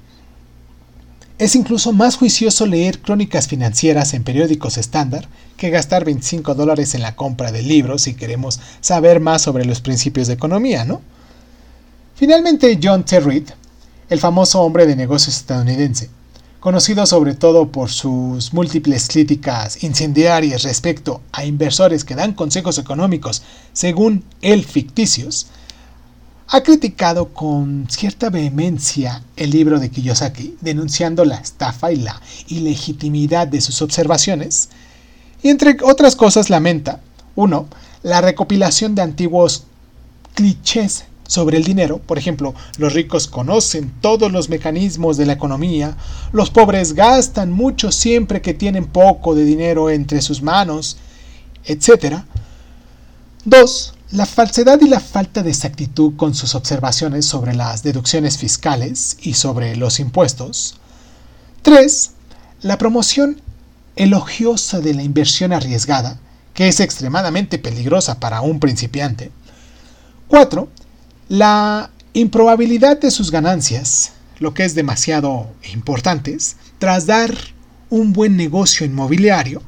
es incluso más juicioso leer crónicas financieras en periódicos estándar que gastar 25 dólares en la compra de libros si queremos saber más sobre los principios de economía, ¿no? Finalmente, John T. el famoso hombre de negocios estadounidense, conocido sobre todo por sus múltiples críticas incendiarias respecto a inversores que dan consejos económicos, según él ficticios, ha criticado con cierta vehemencia el libro de Kiyosaki, denunciando la estafa y la ilegitimidad de sus observaciones, y entre otras cosas lamenta, uno, la recopilación de antiguos clichés sobre el dinero. Por ejemplo, los ricos conocen todos los mecanismos de la economía, los pobres gastan mucho siempre que tienen poco de dinero entre sus manos, etc. 2. La falsedad y la falta de exactitud con sus observaciones sobre las deducciones fiscales y sobre los impuestos. 3. La promoción elogiosa de la inversión arriesgada, que es extremadamente peligrosa para un principiante. 4 la improbabilidad de sus ganancias, lo que es demasiado importantes, tras dar un buen negocio inmobiliario.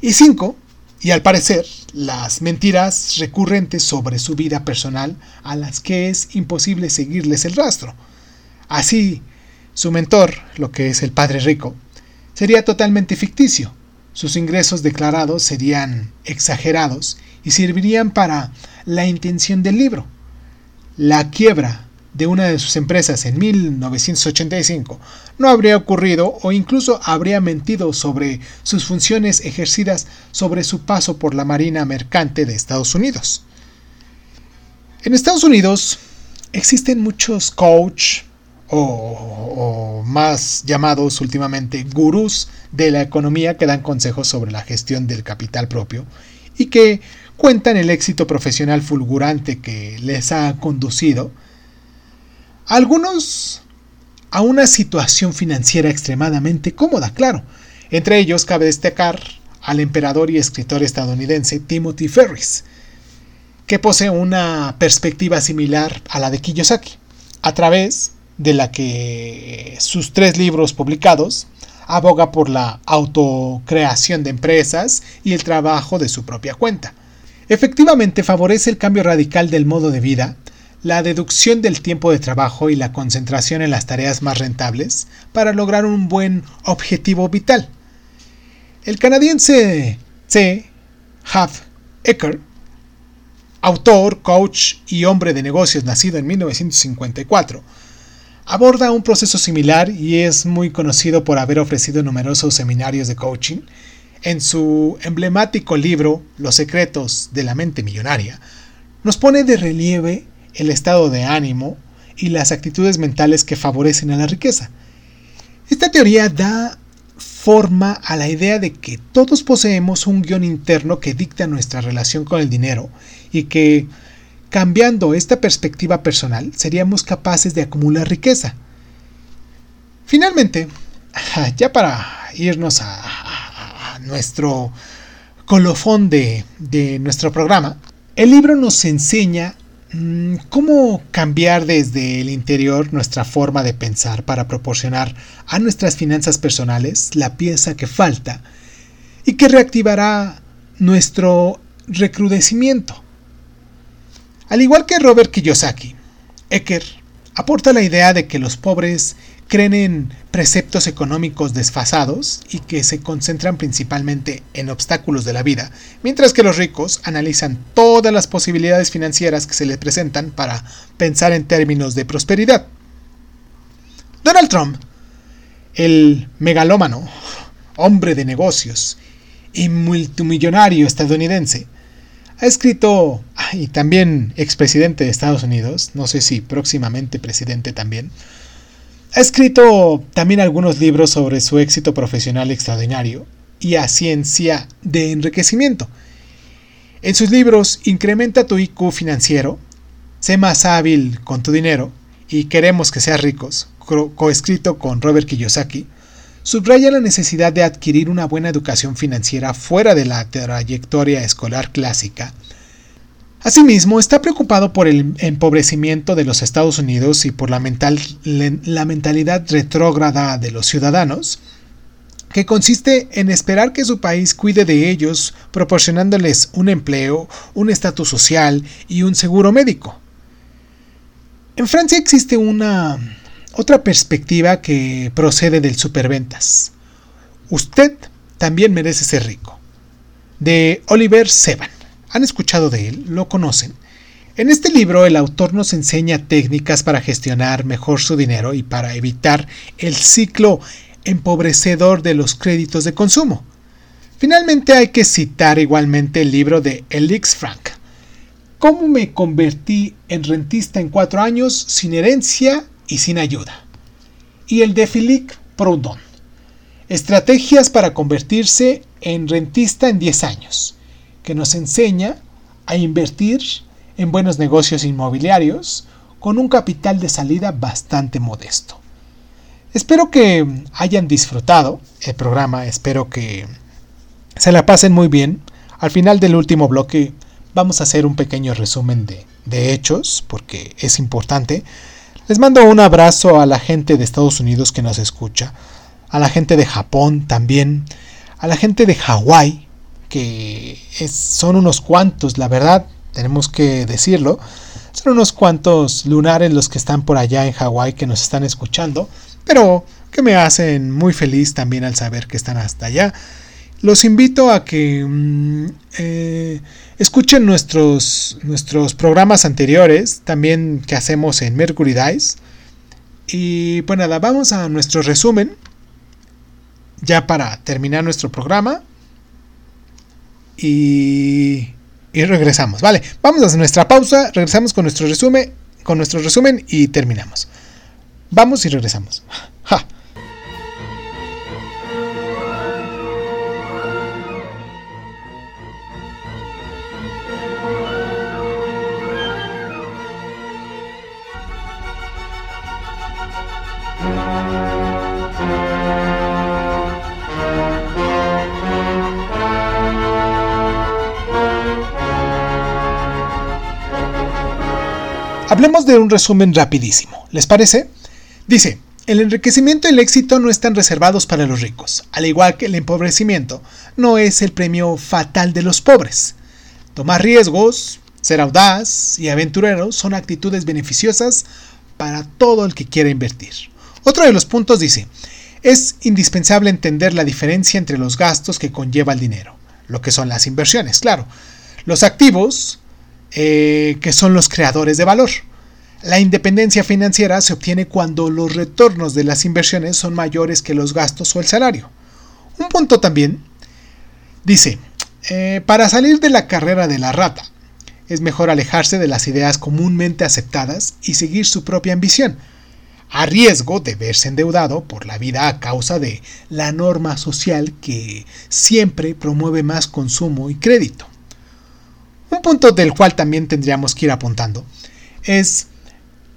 Y cinco, y al parecer, las mentiras recurrentes sobre su vida personal a las que es imposible seguirles el rastro. Así, su mentor, lo que es el padre rico, sería totalmente ficticio. Sus ingresos declarados serían exagerados y servirían para la intención del libro la quiebra de una de sus empresas en 1985 no habría ocurrido o incluso habría mentido sobre sus funciones ejercidas sobre su paso por la Marina Mercante de Estados Unidos. En Estados Unidos existen muchos coach o, más llamados últimamente gurús de la economía que dan consejos sobre la gestión del capital propio y que cuentan el éxito profesional fulgurante que les ha conducido algunos a una situación financiera extremadamente cómoda, claro. Entre ellos cabe destacar al emperador y escritor estadounidense Timothy Ferris, que posee una perspectiva similar a la de Kiyosaki, a través de la que sus tres libros publicados aboga por la autocreación de empresas y el trabajo de su propia cuenta. Efectivamente favorece el cambio radical del modo de vida, la deducción del tiempo de trabajo y la concentración en las tareas más rentables para lograr un buen objetivo vital. El canadiense C. Huff Ecker, autor, coach y hombre de negocios nacido en 1954, aborda un proceso similar y es muy conocido por haber ofrecido numerosos seminarios de coaching. En su emblemático libro Los secretos de la mente millonaria, nos pone de relieve el estado de ánimo y las actitudes mentales que favorecen a la riqueza. Esta teoría da forma a la idea de que todos poseemos un guion interno que dicta nuestra relación con el dinero y que, cambiando esta perspectiva personal, seríamos capaces de acumular riqueza. Finalmente, *laughs* ya para irnos a, nuestro colofón de, de nuestro programa, el libro nos enseña Mm, ¿Cómo cambiar desde el interior nuestra forma de pensar para proporcionar a nuestras finanzas personales la pieza que falta y que reactivará nuestro recrudecimiento? Al igual que Robert Kiyosaki, Ecker aporta la idea de que los pobres creen en preceptos económicos desfasados y que se concentran principalmente en obstáculos de la vida, mientras que los ricos analizan todas las posibilidades financieras que se les presentan para pensar en términos de prosperidad. Donald Trump, el megalómano, hombre de negocios y multimillonario estadounidense, ha escrito, y también expresidente de Estados Unidos, no sé si próximamente presidente también, ha escrito también algunos libros sobre su éxito profesional extraordinario y a ciencia de enriquecimiento. En sus libros Incrementa tu IQ financiero, Sé más hábil con tu dinero y Queremos que seas ricos, coescrito con Robert Kiyosaki, subraya la necesidad de adquirir una buena educación financiera fuera de la trayectoria escolar clásica Asimismo, está preocupado por el empobrecimiento de los Estados Unidos y por la, mentalidad retrógrada de los ciudadanos, que consiste en esperar que su país cuide de ellos proporcionándoles un empleo, un estatus social y un seguro médico. En Francia existe una otra perspectiva que procede del superventas. Usted también merece ser rico. De Oliver Seban. ¿Han escuchado de él? ¿Lo conocen? En este libro el autor nos enseña técnicas para gestionar mejor su dinero y para evitar el ciclo empobrecedor de los créditos de consumo. Finalmente hay que citar igualmente el libro de Elix Frank. ¿Cómo me convertí en rentista en cuatro años sin herencia y sin ayuda? Y el de Philippe Proudhon. Estrategias para convertirse en rentista en 10 años que nos enseña a invertir en buenos negocios inmobiliarios con un capital de salida bastante modesto. Espero que hayan disfrutado el programa, espero que se la pasen muy bien. Al final del último bloque vamos a hacer un pequeño resumen de, hechos, porque es importante. Les mando un abrazo a la gente de Estados Unidos que nos escucha, a la gente de Japón también, a la gente de Hawái, que son unos cuantos, la verdad, tenemos que decirlo. Son unos cuantos lunares los que están por allá en Hawái que nos están escuchando, pero que me hacen muy feliz también al saber que están hasta allá. Los invito a que mm, eh, escuchen nuestros, nuestros programas anteriores, también que hacemos en Mercury Dice. Y pues nada, vamos a nuestro resumen, ya para terminar nuestro programa y, regresamos. Vale, vamos a nuestra pausa, regresamos con nuestro resumen, con nuestro resumen y terminamos. Vamos y regresamos. Ja. Hablemos de un resumen rapidísimo. ¿Les parece? Dice, el enriquecimiento y el éxito no están reservados para los ricos, al igual que el empobrecimiento no es el premio fatal de los pobres. Tomar riesgos, ser audaz y aventurero son actitudes beneficiosas para todo el que quiera invertir. Otro de los puntos dice, es indispensable entender la diferencia entre los gastos que conlleva el dinero, lo que son las inversiones, claro. Los activos, eh, que son los creadores de valor. La independencia financiera se obtiene cuando los retornos de las inversiones son mayores que los gastos o el salario. Un punto también dice, eh, para salir de la carrera de la rata, es mejor alejarse de las ideas comúnmente aceptadas y seguir su propia ambición, a riesgo de verse endeudado por la vida a causa de la norma social que siempre promueve más consumo y crédito. Un punto del cual también tendríamos que ir apuntando es,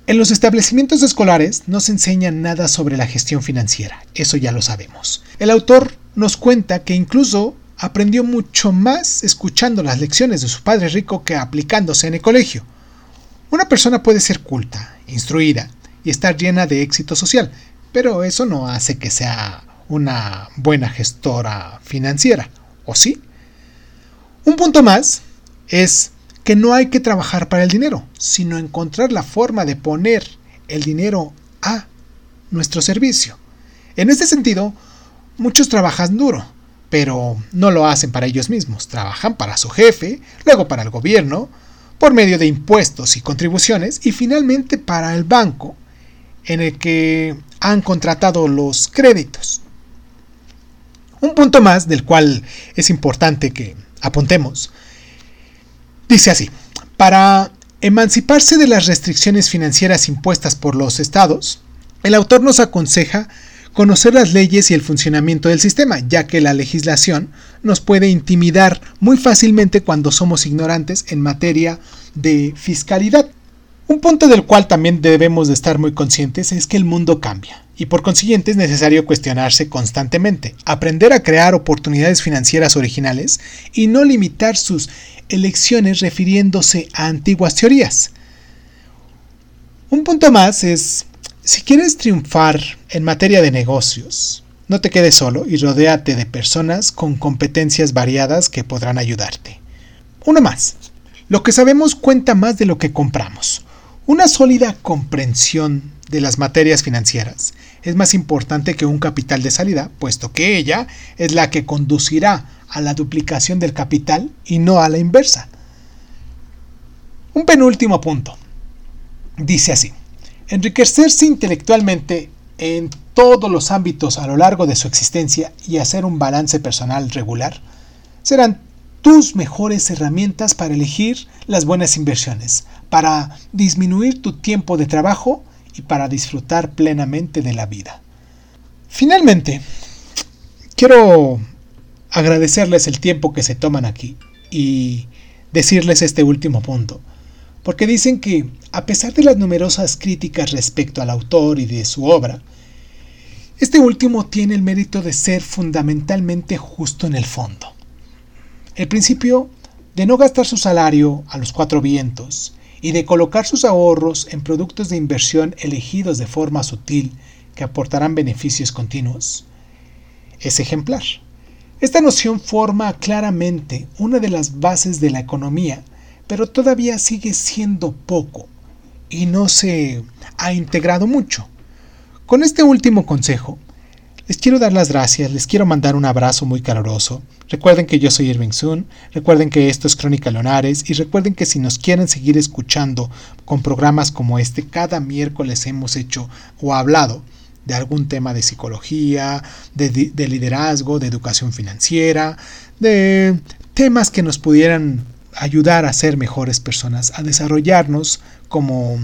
en los establecimientos escolares no se enseña nada sobre la gestión financiera, eso ya lo sabemos. El autor nos cuenta que incluso aprendió mucho más escuchando las lecciones de su padre rico que aplicándose en el colegio. Una persona puede ser culta, instruida y estar llena de éxito social, pero eso no hace que sea una buena gestora financiera, ¿o sí? Un punto más es que no hay que trabajar para el dinero, sino encontrar la forma de poner el dinero a nuestro servicio. En este sentido, muchos trabajan duro, pero no lo hacen para ellos mismos, trabajan para su jefe, luego para el gobierno, por medio de impuestos y contribuciones, y finalmente para el banco, en el que han contratado los créditos. Un punto más del cual es importante que apuntemos Dice así, para emanciparse de las restricciones financieras impuestas por los estados, el autor nos aconseja conocer las leyes y el funcionamiento del sistema, ya que la legislación nos puede intimidar muy fácilmente cuando somos ignorantes en materia de fiscalidad. Un punto del cual también debemos de estar muy conscientes es que el mundo cambia y por consiguiente es necesario cuestionarse constantemente, aprender a crear oportunidades financieras originales y no limitar sus elecciones refiriéndose a antiguas teorías. Un punto más es, si quieres triunfar en materia de negocios, no te quedes solo y rodéate de personas con competencias variadas que podrán ayudarte. Uno más. Lo que sabemos cuenta más de lo que compramos. Una sólida comprensión de las materias financieras es más importante que un capital de salida, puesto que ella es la que conducirá a la duplicación del capital y no a la inversa. Un penúltimo punto. Dice así, enriquecerse intelectualmente en todos los ámbitos a lo largo de su existencia y hacer un balance personal regular serán tus mejores herramientas para elegir las buenas inversiones, para disminuir tu tiempo de trabajo y para disfrutar plenamente de la vida. Finalmente, quiero agradecerles el tiempo que se toman aquí y decirles este último punto, porque dicen que a pesar de las numerosas críticas respecto al autor y de su obra, este último tiene el mérito de ser fundamentalmente justo en el fondo. El principio de no gastar su salario a los cuatro vientos y de colocar sus ahorros en productos de inversión elegidos de forma sutil que aportarán beneficios continuos es ejemplar. Esta noción forma claramente una de las bases de la economía, pero todavía sigue siendo poco y no se ha integrado mucho. Con este último consejo, les quiero dar las gracias, les quiero mandar un abrazo muy caluroso. Recuerden que yo soy Irving Sun, recuerden que esto es Crónica Leonares y recuerden que si nos quieren seguir escuchando con programas como este, cada miércoles hemos hecho o hablado de algún tema de psicología, de, liderazgo, de educación financiera, de temas que nos pudieran ayudar a ser mejores personas, a desarrollarnos como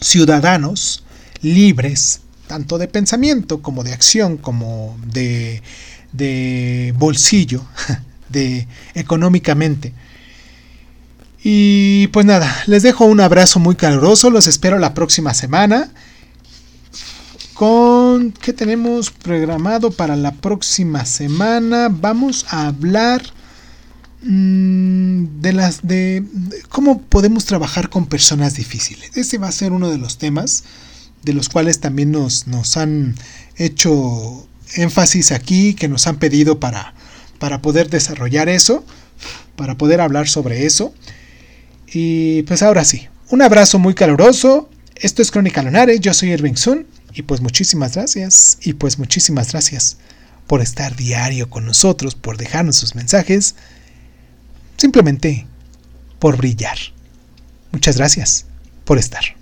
ciudadanos libres, tanto de pensamiento como de acción, como de, de bolsillo, *laughs* de económicamente. Y pues nada, les dejo un abrazo muy caluroso, los espero la próxima semana. Con qué tenemos programado para la próxima semana, vamos a hablar mm, de las de, cómo podemos trabajar con personas difíciles. Ese va a ser uno de los temas de los cuales también nos, nos han hecho énfasis aquí, que nos han pedido para, para poder desarrollar eso, para poder hablar sobre eso. Y pues ahora sí, un abrazo muy caluroso. Esto es Crónica Lunares, yo soy Irving Sun y pues muchísimas gracias y pues muchísimas gracias por estar diario con nosotros, por dejarnos sus mensajes, simplemente por brillar. Muchas gracias por estar.